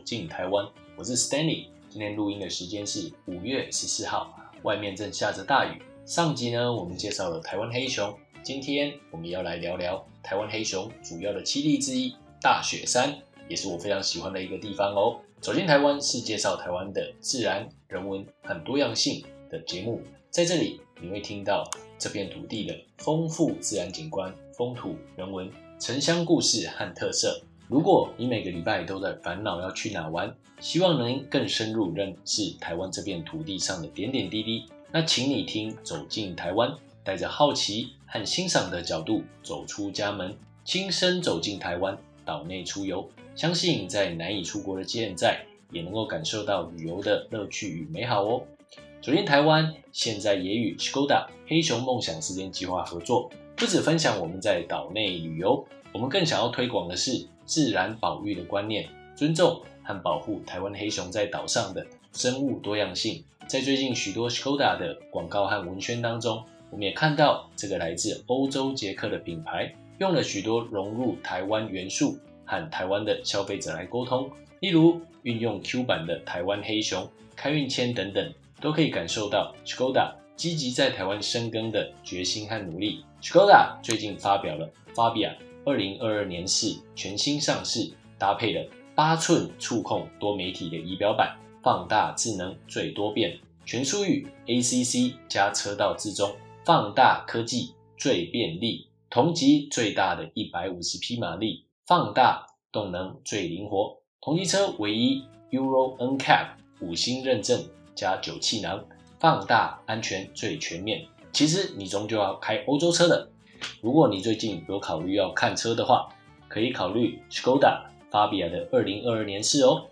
走进台湾，我是 Stanley。今天录音的时间是五月十四号，外面正下着大雨。上集呢，我们介绍了台湾黑熊，今天我们要来聊聊台湾黑熊主要的栖地之一大雪山，也是我非常喜欢的一个地方哦。走进台湾是介绍台湾的自然、人文和多样性的节目，在这里你会听到这片土地的丰富自然景观、风土人文、城乡故事和特色。如果你每个礼拜都在烦恼要去哪玩，希望能更深入认识台湾这片土地上的点点滴滴，那请你听《走进台湾》，带着好奇和欣赏的角度走出家门，亲身走进台湾岛内出游。相信在难以出国的现在，也能够感受到旅游的乐趣与美好哦。走进台湾，现在也与 Skoda 黑熊梦想时间计划合作，不止分享我们在岛内旅游，我们更想要推广的是。自然保育的观念，尊重和保护台湾黑熊在岛上的生物多样性。在最近许多 Skoda 的广告和文宣当中，我们也看到这个来自欧洲捷克的品牌用了许多融入台湾元素和台湾的消费者来沟通，例如运用 Q 版的台湾黑熊、开运签等等，都可以感受到 Skoda 积极在台湾生根的决心和努力。Skoda 最近发表了 Fabia。二零二二年式全新上市，搭配了八寸触控多媒体的仪表板，放大智能最多变，全速域 ACC 加车道自中，放大科技最便利，同级最大的一百五十匹马力，放大动能最灵活，同级车唯一 Euro NCAP 五星认证加九气囊，放大安全最全面。其实你终究要开欧洲车的。如果你最近有考虑要看车的话，可以考虑 Skoda Fabia 的二零二二年式哦。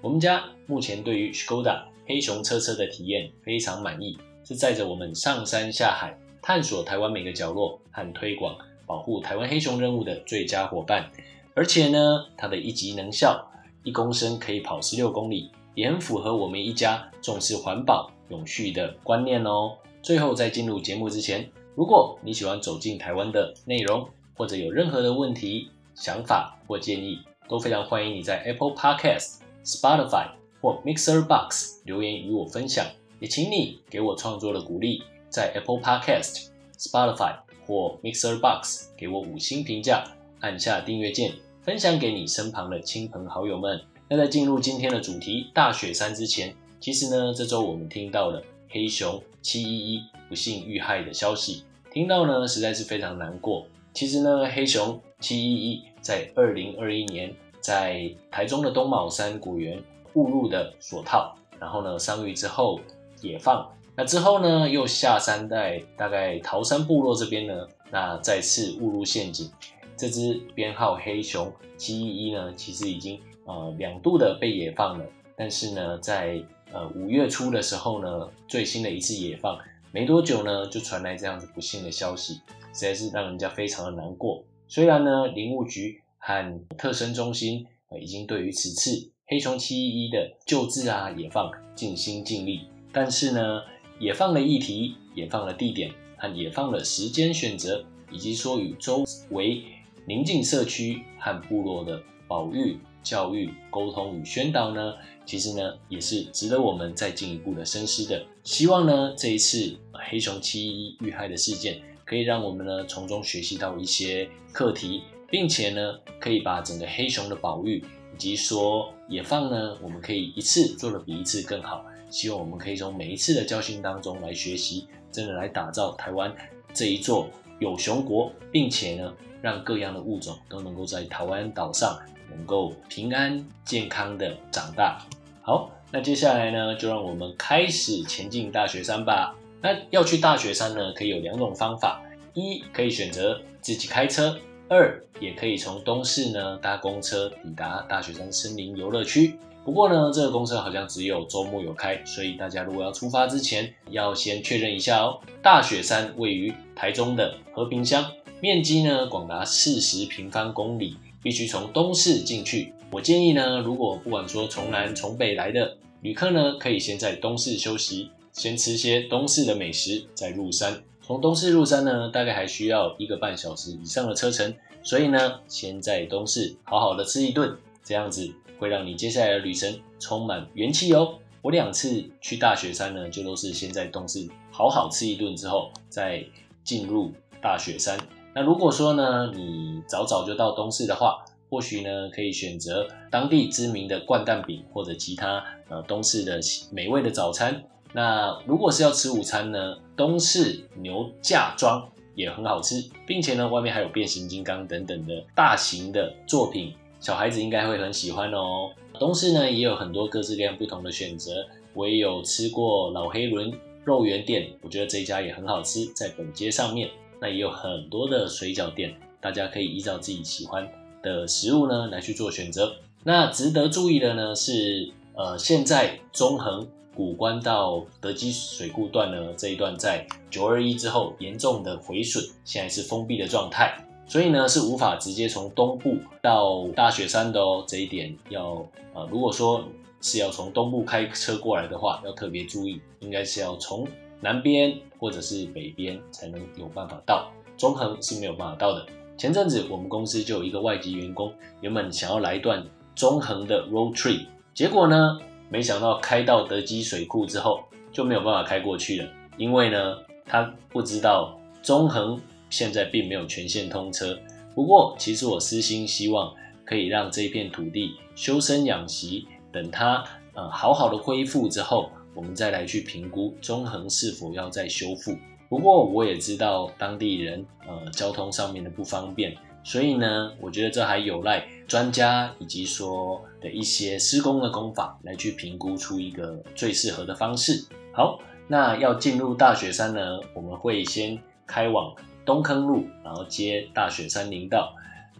我们家目前对于 Skoda 黑熊车车的体验非常满意，是载着我们上山下海，探索台湾每个角落和推广保护台湾黑熊任务的最佳伙伴。而且呢，它的一级能效，一公升可以跑十六公里，也很符合我们一家重视环保永续的观念哦。最后，在进入节目之前。如果你喜欢走进台湾的内容，或者有任何的问题、想法或建议，都非常欢迎你在 Apple Podcast、Spotify 或 Mixer Box 留言与我分享。也请你给我创作的鼓励，在 Apple Podcast、Spotify 或 Mixer Box 给我五星评价，按下订阅键，分享给你身旁的亲朋好友们。那在进入今天的主题大雪山之前，其实呢，这周我们听到了黑熊七一一不幸遇害的消息。听到呢，实在是非常难过。其实呢，黑熊七一一在二零二一年在台中的东卯山果园误入的锁套，然后呢伤愈之后野放，那之后呢又下山在大概桃山部落这边呢，那再次误入陷阱。这只编号黑熊七一一呢，其实已经呃两度的被野放了，但是呢，在呃五月初的时候呢，最新的一次野放。没多久呢，就传来这样子不幸的消息，实在是让人家非常的难过。虽然呢，林务局和特生中心已经对于此次黑熊七一一的救治啊、野放尽心尽力，但是呢，野放的议题、野放的地点和野放的时间选择，以及说与周围邻近社区和部落的保育、教育、沟通与宣导呢？其实呢，也是值得我们再进一步的深思的。希望呢，这一次黑熊七一遇害的事件，可以让我们呢从中学习到一些课题，并且呢，可以把整个黑熊的保育以及说野放呢，我们可以一次做的比一次更好。希望我们可以从每一次的教训当中来学习，真的来打造台湾这一座有熊国，并且呢，让各样的物种都能够在台湾岛上能够平安健康的长大。好，那接下来呢，就让我们开始前进大雪山吧。那要去大雪山呢，可以有两种方法：一可以选择自己开车；二也可以从东市呢搭公车抵达大雪山森林游乐区。不过呢，这个公车好像只有周末有开，所以大家如果要出发之前，要先确认一下哦。大雪山位于台中的和平乡，面积呢广达四十平方公里，必须从东市进去。我建议呢，如果不管说从南从北来的旅客呢，可以先在东市休息，先吃些东市的美食，再入山。从东市入山呢，大概还需要一个半小时以上的车程，所以呢，先在东市好好的吃一顿，这样子会让你接下来的旅程充满元气哦。我两次去大雪山呢，就都是先在东市好好吃一顿之后，再进入大雪山。那如果说呢，你早早就到东市的话，或许呢可以选择当地知名的灌蛋饼或者其他呃东市的美味的早餐。那如果是要吃午餐呢，东市牛架庄也很好吃，并且呢外面还有变形金刚等等的大型的作品，小孩子应该会很喜欢哦。东市呢也有很多各式各样不同的选择，我也有吃过老黑轮肉圆店，我觉得这一家也很好吃，在本街上面。那也有很多的水饺店，大家可以依照自己喜欢的食物呢来去做选择。那值得注意的呢是，呃，现在中横古关到德基水库段呢这一段在九二一之后严重的毁损，现在是封闭的状态，所以呢是无法直接从东部到大雪山的哦。这一点要呃，如果说是要从东部开车过来的话，要特别注意，应该是要从。南边或者是北边才能有办法到，中横是没有办法到的。前阵子我们公司就有一个外籍员工，原本想要来一段中横的 road trip，结果呢，没想到开到德基水库之后就没有办法开过去了，因为呢，他不知道中横现在并没有全线通车。不过，其实我私心希望可以让这片土地修身养息，等它呃好好的恢复之后。我们再来去评估中横是否要再修复。不过我也知道当地人呃交通上面的不方便，所以呢，我觉得这还有赖专家以及说的一些施工的工法来去评估出一个最适合的方式。好，那要进入大雪山呢，我们会先开往东坑路，然后接大雪山林道。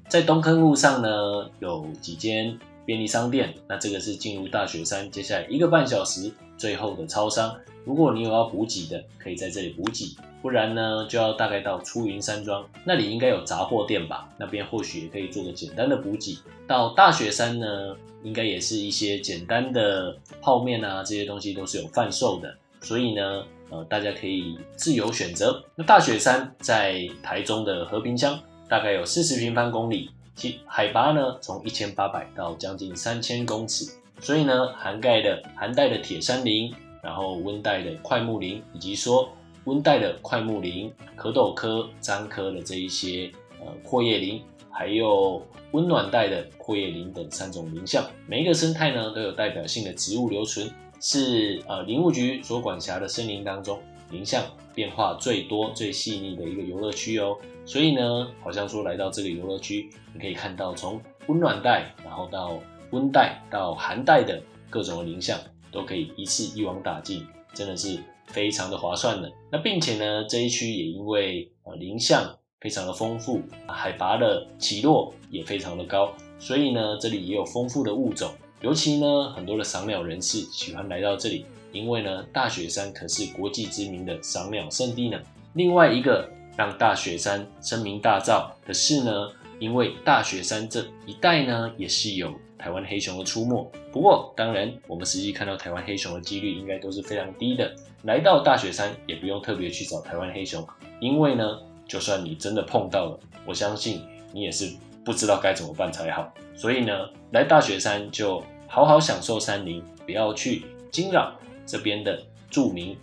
在东坑路上呢，有几间便利商店。那这个是进入大雪山接下来一个半小时。最后的超商，如果你有要补给的，可以在这里补给；不然呢，就要大概到出云山庄那里，应该有杂货店吧？那边或许也可以做个简单的补给。到大雪山呢，应该也是一些简单的泡面啊，这些东西都是有贩售的，所以呢，呃，大家可以自由选择。那大雪山在台中的和平乡，大概有四十平方公里，其海拔呢从一千八百到将近三千公尺。所以呢，涵盖的寒带的铁山林，然后温带的快木林，以及说温带的快木林、壳斗科、樟科的这一些呃阔叶林，还有温暖带的阔叶林等三种林相，每一个生态呢都有代表性的植物留存，是呃林务局所管辖的森林当中林相变化最多、最细腻的一个游乐区哦。所以呢，好像说来到这个游乐区，你可以看到从温暖带，然后到温带到寒带的各种的林相都可以一次一网打尽，真的是非常的划算的。那并且呢，这一区也因为呃林相非常的丰富，海拔的起落也非常的高，所以呢，这里也有丰富的物种。尤其呢，很多的赏鸟人士喜欢来到这里，因为呢，大雪山可是国际知名的赏鸟圣地呢。另外一个让大雪山声名大噪的是呢，因为大雪山这一带呢，也是有。台湾黑熊的出没，不过当然，我们实际看到台湾黑熊的几率应该都是非常低的。来到大雪山也不用特别去找台湾黑熊，因为呢，就算你真的碰到了，我相信你也是不知道该怎么办才好。所以呢，来大雪山就好好享受山林，不要去惊扰这边的著名。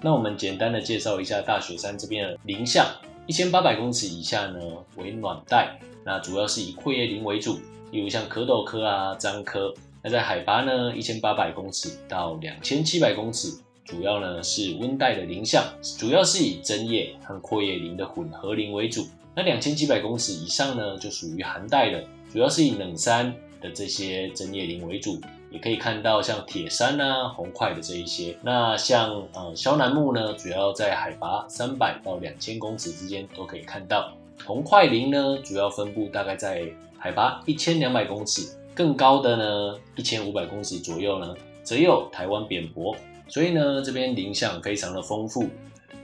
那我们简单的介绍一下大雪山这边的林相，一千八百公尺以下呢为暖带，那主要是以阔叶林为主。例如像壳斗科啊、樟科，那在海拔呢一千八百公尺到两千七百公尺，主要呢是温带的林相，主要是以针叶和阔叶林的混合林为主。那两千七百公尺以上呢，就属于寒带的，主要是以冷杉的这些针叶林为主。也可以看到像铁杉啊、红块的这一些。那像呃肖楠木呢，主要在海拔三百到两千公尺之间都可以看到。红块林呢，主要分布大概在。海拔一千两百公尺，更高的呢，一千五百公尺左右呢，则有台湾扁柏，所以呢，这边林相非常的丰富。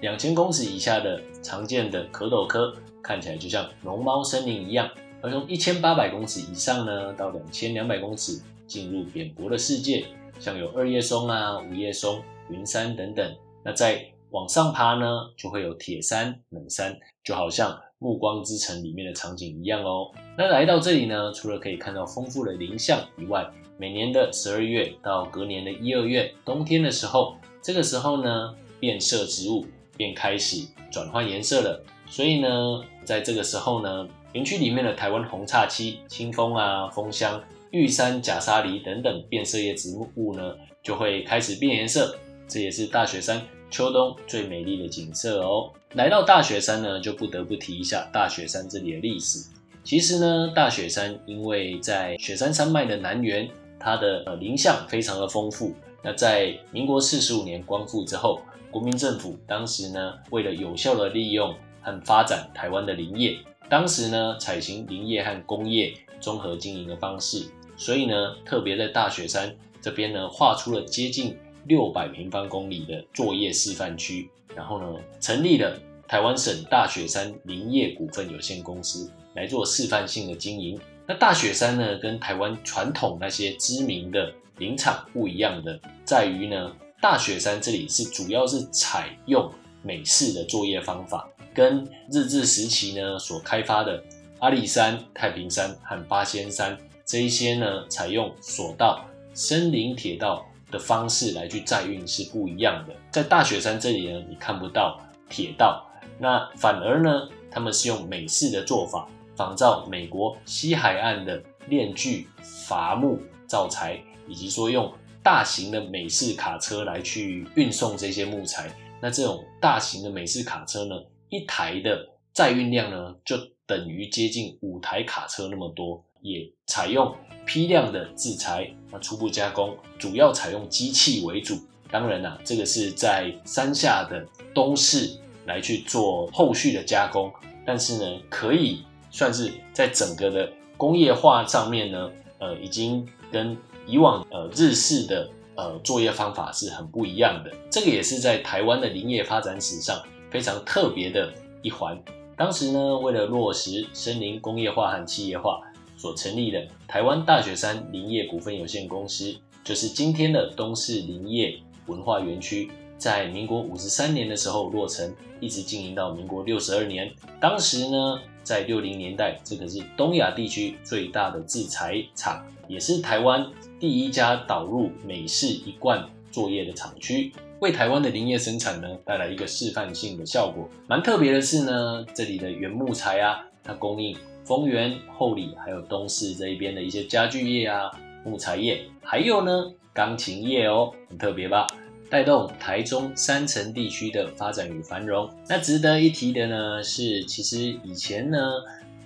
两千公尺以下的常见的壳斗科，看起来就像龙猫森林一样，而从一千八百公尺以上呢，到两千两百公尺，进入扁柏的世界，像有二叶松啊、五叶松、云杉等等。那再往上爬呢，就会有铁杉、冷杉，就好像。《暮光之城》里面的场景一样哦。那来到这里呢，除了可以看到丰富的林相以外，每年的十二月到隔年的一二月，冬天的时候，这个时候呢，变色植物便开始转换颜色了。所以呢，在这个时候呢，园区里面的台湾红叉漆、清风啊、枫香、玉山假沙梨等等变色叶植物呢，就会开始变颜色。这也是大雪山秋冬最美丽的景色哦。来到大雪山呢，就不得不提一下大雪山这里的历史。其实呢，大雪山因为在雪山山脉的南缘，它的呃林相非常的丰富。那在民国四十五年光复之后，国民政府当时呢，为了有效的利用和发展台湾的林业，当时呢采行林业和工业综合经营的方式，所以呢，特别在大雪山这边呢，划出了接近。六百平方公里的作业示范区，然后呢，成立了台湾省大雪山林业股份有限公司来做示范性的经营。那大雪山呢，跟台湾传统那些知名的林场不一样的，在于呢，大雪山这里是主要是采用美式的作业方法，跟日治时期呢所开发的阿里山、太平山和八仙山这一些呢，采用索道、森林铁道。的方式来去载运是不一样的，在大雪山这里呢，你看不到铁道，那反而呢，他们是用美式的做法，仿照美国西海岸的炼锯伐木造材，以及说用大型的美式卡车来去运送这些木材。那这种大型的美式卡车呢，一台的载运量呢，就等于接近五台卡车那么多，也采用。批量的制裁，那初步加工主要采用机器为主。当然啦，这个是在山下的东市来去做后续的加工。但是呢，可以算是在整个的工业化上面呢，呃，已经跟以往呃日式的呃作业方法是很不一样的。这个也是在台湾的林业发展史上非常特别的一环。当时呢，为了落实森林工业化和企业化。所成立的台湾大雪山林业股份有限公司，就是今天的东市林业文化园区，在民国五十三年的时候落成，一直经营到民国六十二年。当时呢，在六零年代，这可是东亚地区最大的制材厂，也是台湾第一家导入美式一贯作业的厂区，为台湾的林业生产呢带来一个示范性的效果。蛮特别的是呢，这里的原木材啊，它供应。丰原、后里还有东市这一边的一些家具业啊、木材业，还有呢钢琴业哦，很特别吧？带动台中山城地区的发展与繁荣。那值得一提的呢是，其实以前呢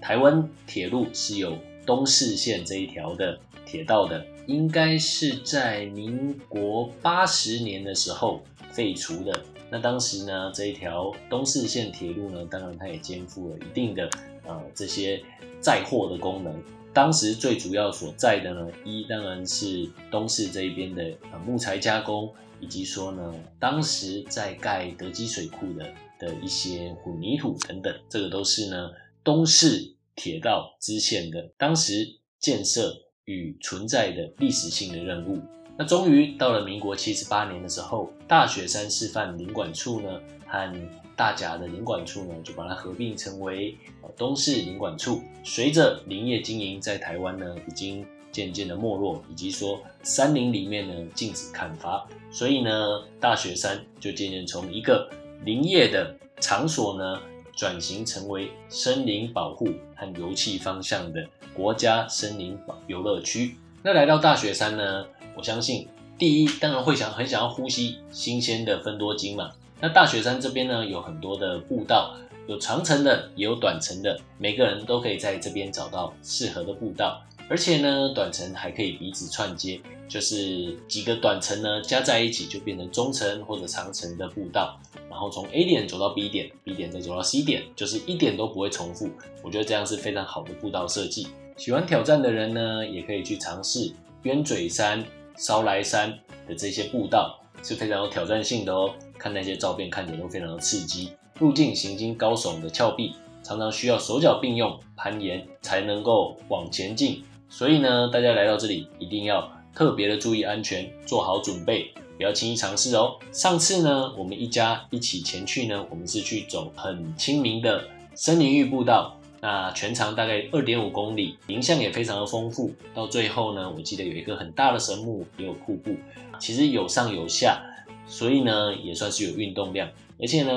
台湾铁路是有东市线这一条的铁道的，应该是在民国八十年的时候废除的。那当时呢这一条东四线铁路呢，当然它也肩负了一定的。呃，这些载货的功能，当时最主要所在的呢，一当然是东市这一边的呃木材加工，以及说呢，当时在盖德基水库的的一些混凝土等等，这个都是呢东市铁道支线的当时建设与存在的历史性的任务。那终于到了民国七十八年的时候，大雪山示范领管处呢和大甲的领管处呢，就把它合并成为东市领管处。随着林业经营在台湾呢，已经渐渐的没落，以及说山林里面呢禁止砍伐，所以呢，大雪山就渐渐从一个林业的场所呢，转型成为森林保护和油气方向的国家森林游乐区。那来到大雪山呢，我相信第一当然会想很想要呼吸新鲜的分多精嘛。那大雪山这边呢，有很多的步道，有长程的，也有短程的，每个人都可以在这边找到适合的步道。而且呢，短程还可以彼此串接，就是几个短程呢加在一起，就变成中程或者长程的步道。然后从 A 点走到 B 点，B 点再走到 C 点，就是一点都不会重复。我觉得这样是非常好的步道设计。喜欢挑战的人呢，也可以去尝试鸢嘴山、烧来山的这些步道。是非常有挑战性的哦，看那些照片看起来都非常的刺激。路径行经高耸的峭壁，常常需要手脚并用攀岩才能够往前进。所以呢，大家来到这里一定要特别的注意安全，做好准备，不要轻易尝试哦。上次呢，我们一家一起前去呢，我们是去走很亲民的森林浴步道，那全长大概二点五公里，林相也非常的丰富。到最后呢，我记得有一个很大的神木，也有瀑布，其实有上有下，所以呢也算是有运动量。而且呢，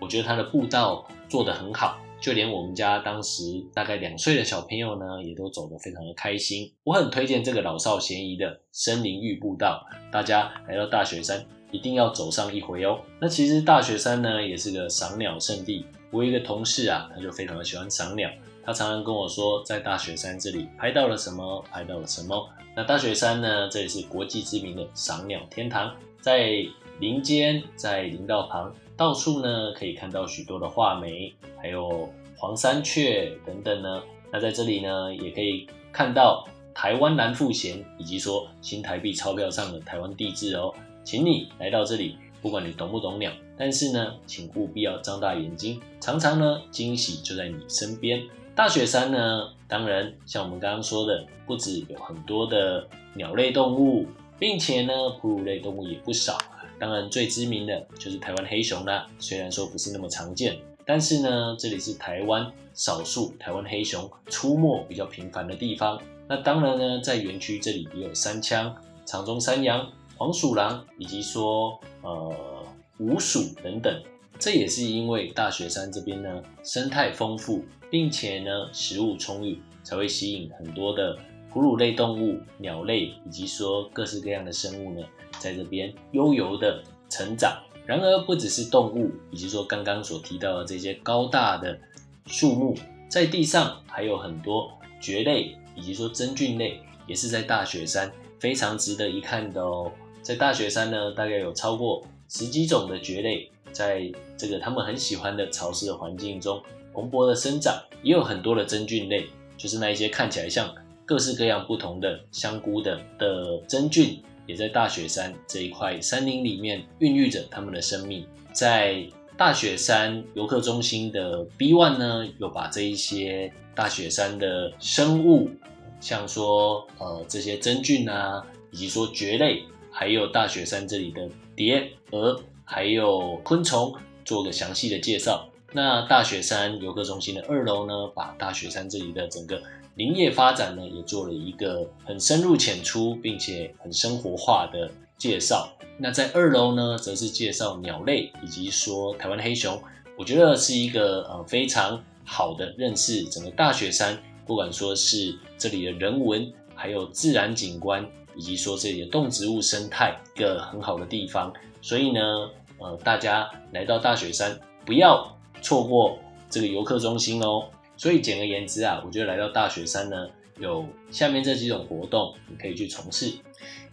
我觉得它的步道做得很好，就连我们家当时大概两岁的小朋友呢，也都走得非常的开心。我很推荐这个老少咸宜的森林浴步道，大家来到大雪山一定要走上一回哦。那其实大雪山呢，也是个赏鸟圣地。我一个同事啊，他就非常的喜欢赏鸟，他常常跟我说，在大雪山这里拍到了什么，拍到了什么。那大雪山呢，这里是国际知名的赏鸟天堂，在林间，在林道旁。到处呢可以看到许多的画眉，还有黄山雀等等呢。那在这里呢，也可以看到台湾蓝腹鹇，以及说新台币钞票上的台湾地质哦。请你来到这里，不管你懂不懂鸟，但是呢，请务必要张大眼睛，常常呢惊喜就在你身边。大雪山呢，当然像我们刚刚说的，不止有很多的鸟类动物，并且呢，哺乳类动物也不少。当然，最知名的就是台湾黑熊啦。虽然说不是那么常见，但是呢，这里是台湾少数台湾黑熊出没比较频繁的地方。那当然呢，在园区这里也有山羌、长鬃山羊、黄鼠狼，以及说呃鼯鼠等等。这也是因为大雪山这边呢生态丰富，并且呢食物充裕，才会吸引很多的哺乳类动物、鸟类，以及说各式各样的生物呢。在这边悠游的成长。然而，不只是动物，以及说刚刚所提到的这些高大的树木，在地上还有很多蕨类，以及说真菌类，也是在大雪山非常值得一看的哦。在大雪山呢，大概有超过十几种的蕨类，在这个他们很喜欢的潮湿的环境中蓬勃的生长，也有很多的真菌类，就是那一些看起来像各式各样不同的香菇的的真菌。也在大雪山这一块山林里面孕育着他们的生命。在大雪山游客中心的 B One 呢，有把这一些大雪山的生物，像说呃这些真菌啊，以及说蕨类，还有大雪山这里的蝶、蛾，还有昆虫，做个详细的介绍。那大雪山游客中心的二楼呢，把大雪山这里的整个林业发展呢，也做了一个很深入浅出，并且很生活化的介绍。那在二楼呢，则是介绍鸟类，以及说台湾黑熊。我觉得是一个呃非常好的认识整个大雪山，不管说是这里的人文，还有自然景观，以及说这里的动植物生态，一个很好的地方。所以呢，呃，大家来到大雪山，不要错过这个游客中心哦。所以简而言之啊，我觉得来到大雪山呢，有下面这几种活动你可以去从事。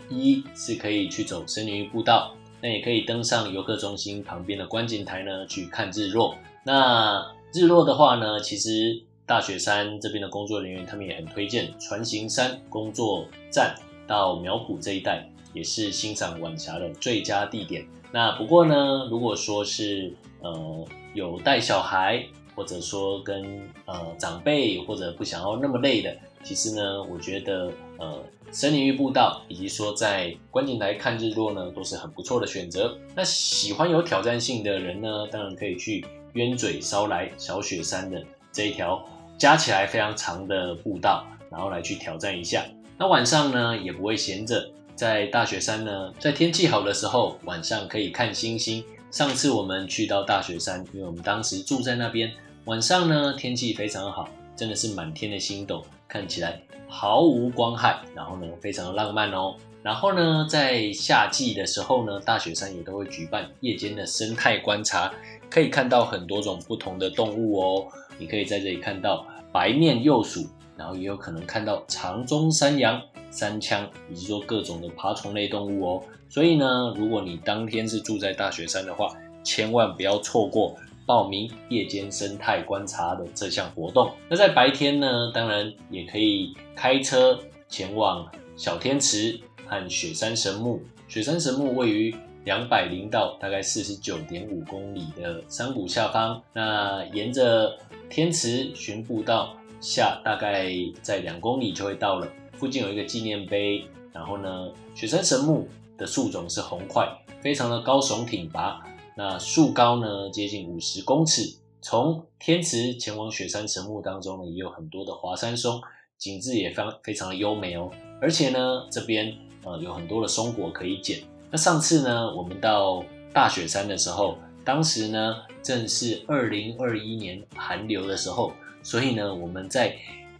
一是可以去走森林步道，那也可以登上游客中心旁边的观景台呢去看日落。那日落的话呢，其实大雪山这边的工作人员他们也很推荐船行山工作站到苗圃这一带，也是欣赏晚霞的最佳地点。那不过呢，如果说是呃有带小孩。或者说跟呃长辈或者不想要那么累的，其实呢，我觉得呃森林浴步道以及说在观景台看日落呢，都是很不错的选择。那喜欢有挑战性的人呢，当然可以去鸢嘴烧来小雪山的这一条加起来非常长的步道，然后来去挑战一下。那晚上呢，也不会闲着，在大雪山呢，在天气好的时候，晚上可以看星星。上次我们去到大雪山，因为我们当时住在那边。晚上呢，天气非常好，真的是满天的星斗，看起来毫无光害，然后呢，非常的浪漫哦。然后呢，在夏季的时候呢，大雪山也都会举办夜间的生态观察，可以看到很多种不同的动物哦。你可以在这里看到白面鼬鼠，然后也有可能看到长鬃山羊、山羌，以及说各种的爬虫类动物哦。所以呢，如果你当天是住在大雪山的话，千万不要错过。报名夜间生态观察的这项活动。那在白天呢，当然也可以开车前往小天池和雪山神木。雪山神木位于两百零到大概四十九点五公里的山谷下方。那沿着天池巡步道下，大概在两公里就会到了。附近有一个纪念碑。然后呢，雪山神木的树种是红桧，非常的高耸挺拔。那树高呢接近五十公尺，从天池前往雪山神木当中呢，也有很多的华山松，景致也非常非常的优美哦。而且呢，这边呃有很多的松果可以捡。那上次呢，我们到大雪山的时候，当时呢正是二零二一年寒流的时候，所以呢我们在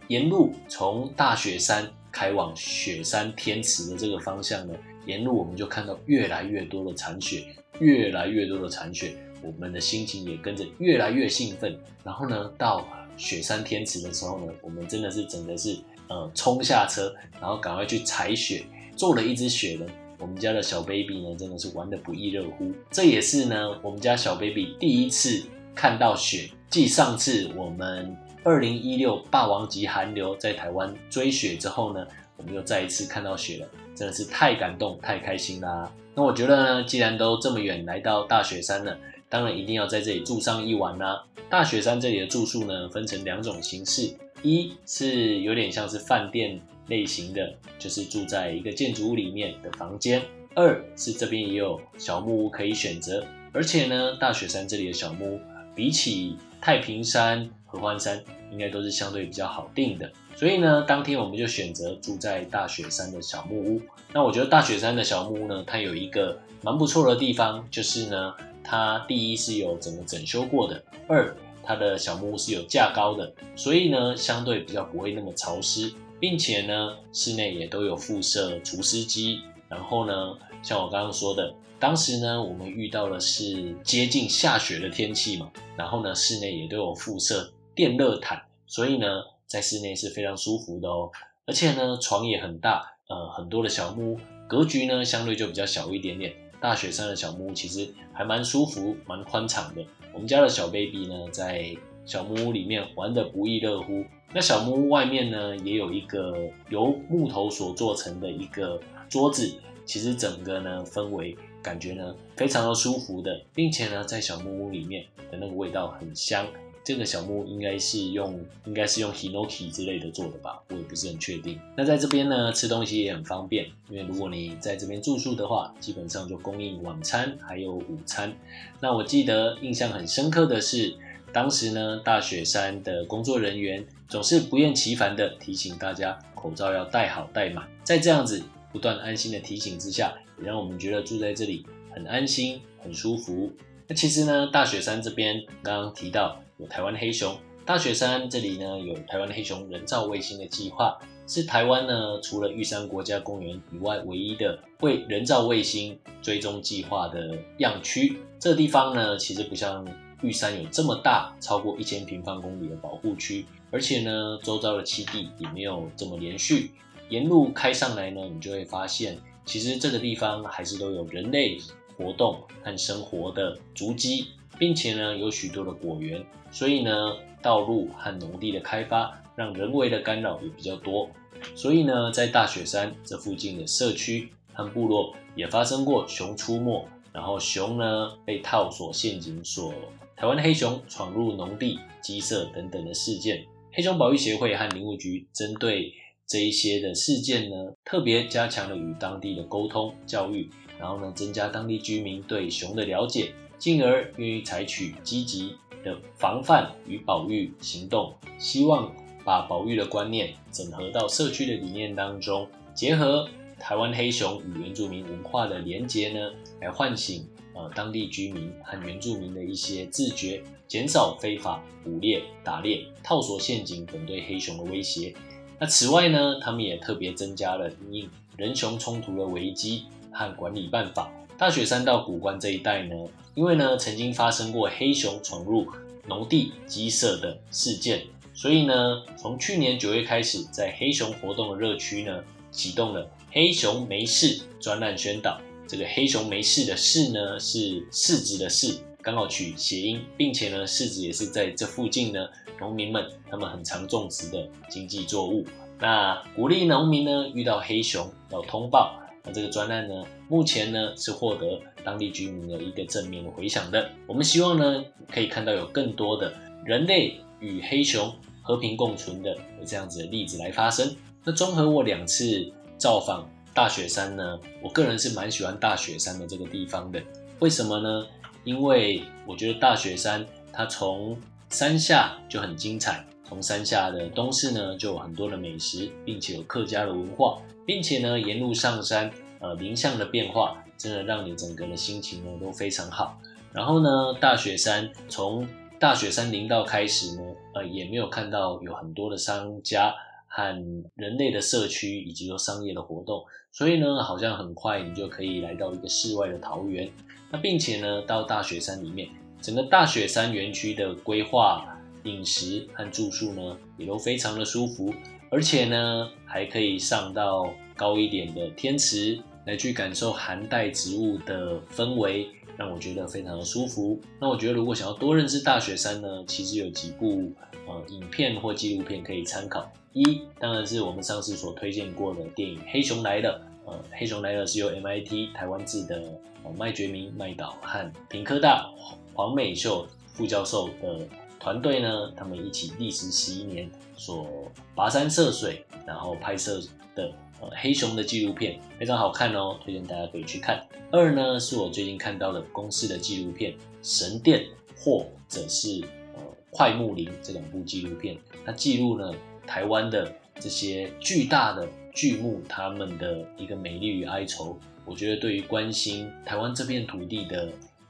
沿路从大雪山开往雪山天池的这个方向呢，沿路我们就看到越来越多的残雪，越来越多的残雪。我们的心情也跟着越来越兴奋，然后呢，到雪山天池的时候呢，我们真的是整个是呃冲下车，然后赶快去踩雪，做了一只雪人。我们家的小 baby 呢，真的是玩得不亦乐乎。这也是呢，我们家小 baby 第一次看到雪。继上次我们二零一六霸王级寒流在台湾追雪之后呢，我们又再一次看到雪了，真的是太感动、太开心啦。那我觉得呢，既然都这么远来到大雪山了。当然一定要在这里住上一晚啦。大雪山这里的住宿呢，分成两种形式，一是有点像是饭店类型的，就是住在一个建筑物里面的房间；二是这边也有小木屋可以选择。而且呢，大雪山这里的小木屋比起太平山、合欢山，应该都是相对比较好订的。所以呢，当天我们就选择住在大雪山的小木屋。那我觉得大雪山的小木屋呢，它有一个蛮不错的地方，就是呢。它第一是有整个整修过的，二它的小木屋是有架高的，所以呢相对比较不会那么潮湿，并且呢室内也都有附设除湿机。然后呢，像我刚刚说的，当时呢我们遇到的是接近下雪的天气嘛，然后呢室内也都有附设电热毯，所以呢在室内是非常舒服的哦。而且呢床也很大，呃很多的小木屋格局呢相对就比较小一点点。大雪山的小木屋其实还蛮舒服、蛮宽敞的。我们家的小 baby 呢，在小木屋里面玩得不亦乐乎。那小木屋外面呢，也有一个由木头所做成的一个桌子，其实整个呢氛围感觉呢非常的舒服的，并且呢在小木屋里面的那个味道很香。这个小木屋应该是用应该是用 hinoki 之类的做的吧，我也不是很确定。那在这边呢，吃东西也很方便，因为如果你在这边住宿的话，基本上就供应晚餐还有午餐。那我记得印象很深刻的是，当时呢大雪山的工作人员总是不厌其烦的提醒大家口罩要戴好戴满，在这样子不断安心的提醒之下，也让我们觉得住在这里很安心很舒服。那其实呢，大雪山这边刚刚提到。有台湾黑熊大雪山这里呢，有台湾黑熊人造卫星的计划，是台湾呢除了玉山国家公园以外唯一的为人造卫星追踪计划的样区。这个地方呢，其实不像玉山有这么大，超过一千平方公里的保护区，而且呢，周遭的栖地也没有这么连续。沿路开上来呢，你就会发现，其实这个地方还是都有人类活动和生活的足迹。并且呢，有许多的果园，所以呢，道路和农地的开发让人为的干扰也比较多。所以呢，在大雪山这附近的社区和部落也发生过熊出没，然后熊呢被套索陷阱所台湾黑熊闯入农地鸡舍等等的事件。黑熊保育协会和林务局针对这一些的事件呢，特别加强了与当地的沟通教育，然后呢，增加当地居民对熊的了解。进而愿意采取积极的防范与保育行动，希望把保育的观念整合到社区的理念当中，结合台湾黑熊与原住民文化的连结呢，来唤醒呃当地居民和原住民的一些自觉，减少非法捕猎、打猎、套索陷阱等对黑熊的威胁。那此外呢，他们也特别增加了因人熊冲突的危机和管理办法。大雪山到古关这一带呢，因为呢曾经发生过黑熊闯入农地鸡舍的事件，所以呢从去年九月开始，在黑熊活动的热区呢启动了黑熊没事专案宣导。这个黑熊没事的事呢是柿子的柿，刚好取谐音，并且呢柿子也是在这附近呢农民们他们很常种植的经济作物。那鼓励农民呢遇到黑熊要通报。那这个专案呢，目前呢是获得当地居民的一个正面的回响的。我们希望呢可以看到有更多的人类与黑熊和平共存的这样子的例子来发生。那综合我两次造访大雪山呢，我个人是蛮喜欢大雪山的这个地方的。为什么呢？因为我觉得大雪山它从山下就很精彩，从山下的东市呢就有很多的美食，并且有客家的文化，并且呢沿路上山，呃林相的变化，真的让你整个的心情呢都非常好。然后呢，大雪山从大雪山林道开始呢，呃也没有看到有很多的商家和人类的社区以及说商业的活动，所以呢好像很快你就可以来到一个室外的桃源。那并且呢到大雪山里面。整个大雪山园区的规划、饮食和住宿呢，也都非常的舒服，而且呢，还可以上到高一点的天池来去感受寒带植物的氛围，让我觉得非常的舒服。那我觉得，如果想要多认识大雪山呢，其实有几部呃影片或纪录片可以参考。一，当然是我们上次所推荐过的电影《黑熊来了》。呃，《黑熊来了》是由 MIT 台湾制的麦觉明麦导和平科大。黄美秀副教授的团队呢，他们一起历时十一年所跋山涉水，然后拍摄的呃黑熊的纪录片非常好看哦，推荐大家可以去看。二呢是我最近看到的公司的纪录片《神殿》或者是呃快木林这两部纪录片，它记录了台湾的这些巨大的巨木，他们的一个美丽与哀愁。我觉得对于关心台湾这片土地的。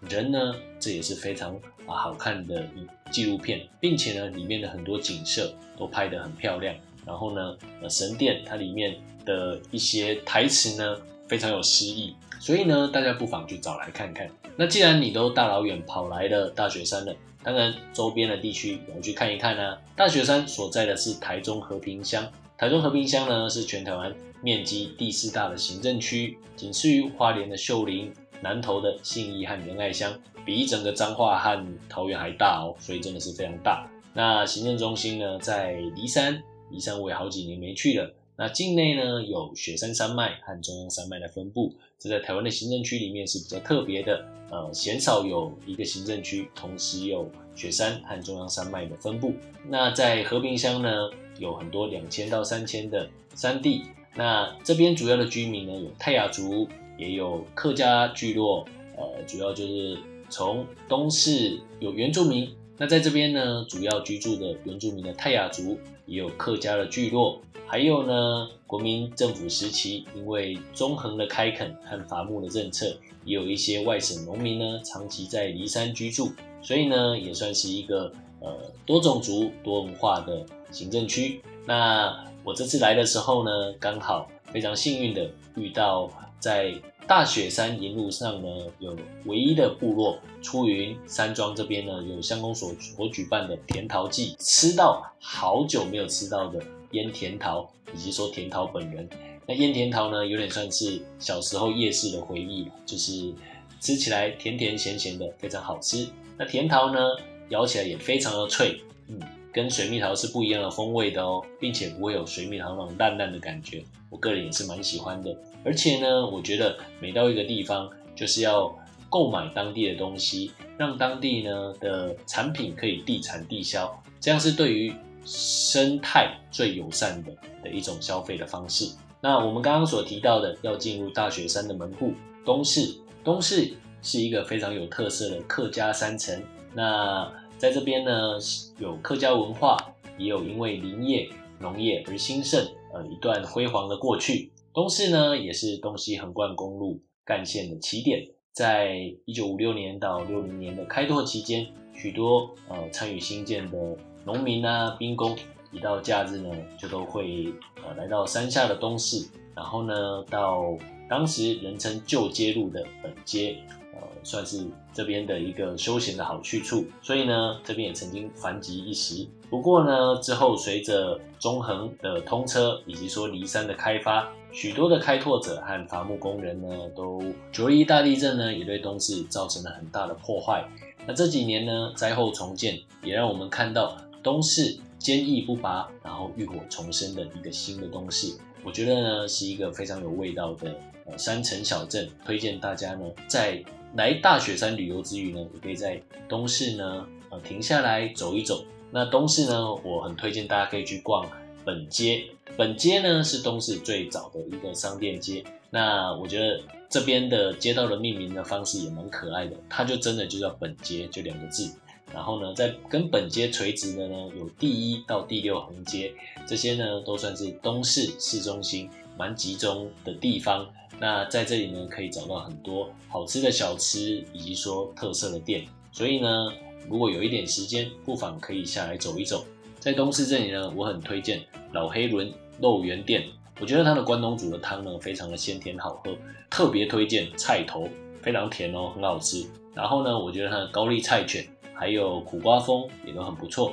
人呢，这也是非常啊好看的纪录片，并且呢，里面的很多景色都拍得很漂亮。然后呢，呃，神殿它里面的一些台词呢，非常有诗意，所以呢，大家不妨去找来看看。那既然你都大老远跑来了大雪山了，当然周边的地区也要去看一看呢。大雪山所在的是台中和平乡，台中和平乡呢是全台湾面积第四大的行政区，仅次于花莲的秀林。南投的信义和仁爱乡比整个彰化和桃园还大哦，所以真的是非常大。那行政中心呢在梨山，梨山我也好几年没去了。那境内呢有雪山山脉和中央山脉的分布，这在台湾的行政区里面是比较特别的。呃，鲜少有一个行政区同时有雪山和中央山脉的分布。那在和平乡呢有很多两千到三千的山地，那这边主要的居民呢有泰雅族。也有客家聚落，呃，主要就是从东市有原住民，那在这边呢，主要居住的原住民的泰雅族，也有客家的聚落，还有呢，国民政府时期因为中横的开垦和伐木的政策，也有一些外省农民呢，长期在离山居住，所以呢，也算是一个呃多种族多文化的行政区。那我这次来的时候呢，刚好非常幸运的遇到在大雪山沿路上呢，有唯一的部落出云山庄这边呢，有相公所所举办的甜桃季，吃到好久没有吃到的腌甜桃，以及说甜桃本人。那腌甜桃呢，有点算是小时候夜市的回忆，就是吃起来甜甜咸咸的，非常好吃。那甜桃呢，咬起来也非常的脆，嗯，跟水蜜桃是不一样的风味的哦，并且不会有水蜜桃那种烂烂的感觉，我个人也是蛮喜欢的。而且呢，我觉得每到一个地方，就是要购买当地的东西，让当地呢的产品可以地产地销，这样是对于生态最友善的的一种消费的方式。那我们刚刚所提到的，要进入大雪山的门户东市，东市是一个非常有特色的客家山城。那在这边呢，有客家文化，也有因为林业、农业而兴盛，呃，一段辉煌的过去。东市呢，也是东西横贯公路干线的起点。在一九五六年到六零年的开拓期间，许多呃参与新建的农民啊、兵工，一到假日呢，就都会呃来到山下的东市，然后呢，到当时人称旧街路的本街。呃算是这边的一个休闲的好去处，所以呢，这边也曾经繁集一时。不过呢，之后随着中横的通车，以及说离山的开发，许多的开拓者和伐木工人呢，都九二一大地震呢，也对东市造成了很大的破坏。那这几年呢，灾后重建也让我们看到东市坚毅不拔，然后浴火重生的一个新的东市。我觉得呢，是一个非常有味道的呃山城小镇，推荐大家呢在。来大雪山旅游之余呢，也可以在东市呢，呃，停下来走一走。那东市呢，我很推荐大家可以去逛本街。本街呢是东市最早的一个商店街。那我觉得这边的街道的命名的方式也蛮可爱的，它就真的就叫本街，就两个字。然后呢，在跟本街垂直的呢，有第一到第六横街，这些呢都算是东市市中心蛮集中的地方。那在这里呢，可以找到很多好吃的小吃，以及说特色的店。所以呢，如果有一点时间，不妨可以下来走一走。在东市这里呢，我很推荐老黑轮肉圆店。我觉得它的关东煮的汤呢，非常的鲜甜好喝，特别推荐菜头，非常甜哦，很好吃。然后呢，我觉得它的高丽菜卷还有苦瓜风也都很不错。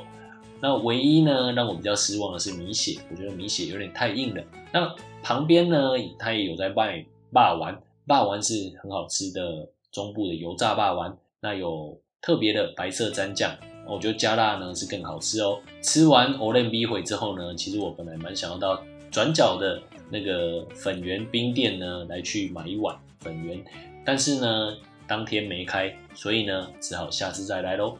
那唯一呢让我比较失望的是米血，我觉得米血有点太硬了。那旁边呢，它也有在卖霸丸，霸丸是很好吃的中部的油炸霸丸，那有特别的白色蘸酱，我觉得加辣呢是更好吃哦。吃完 o l e n b 回之后呢，其实我本来蛮想要到转角的那个粉圆冰店呢来去买一碗粉圆，但是呢。当天没开，所以呢，只好下次再来喽。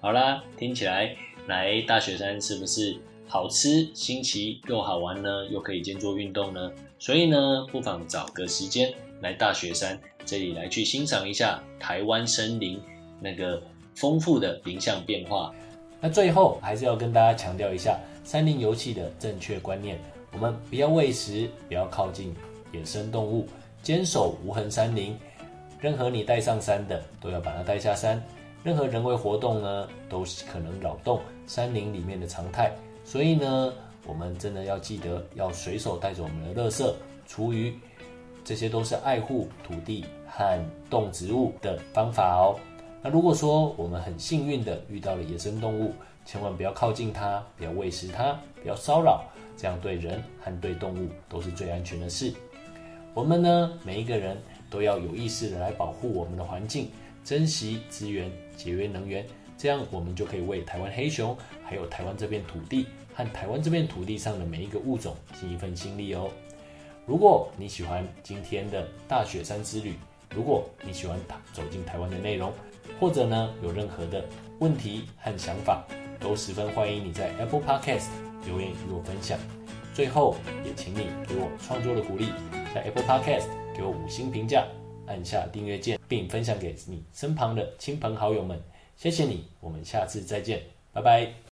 好啦，听起来来大雪山是不是好吃、新奇又好玩呢？又可以兼做运动呢？所以呢，不妨找个时间来大雪山这里来去欣赏一下台湾森林那个丰富的林相变化。那最后还是要跟大家强调一下山林游憩的正确观念：我们不要喂食，不要靠近野生动物，坚守无痕山林。任何你带上山的，都要把它带下山。任何人为活动呢，都是可能扰动山林里面的常态。所以呢，我们真的要记得，要随手带着我们的垃圾、厨余，这些都是爱护土地和动植物的方法哦。那如果说我们很幸运的遇到了野生动物，千万不要靠近它，不要喂食它，不要骚扰，这样对人和对动物都是最安全的事。我们呢，每一个人。都要有意识的来保护我们的环境，珍惜资源，节约能源，这样我们就可以为台湾黑熊，还有台湾这片土地和台湾这片土地上的每一个物种尽一份心力哦。如果你喜欢今天的大雪山之旅，如果你喜欢走进台湾的内容，或者呢有任何的问题和想法，都十分欢迎你在 Apple Podcast 留言与我分享。最后也请你给我创作的鼓励，在 Apple Podcast。给我五星评价，按下订阅键，并分享给你身旁的亲朋好友们。谢谢你，我们下次再见，拜拜。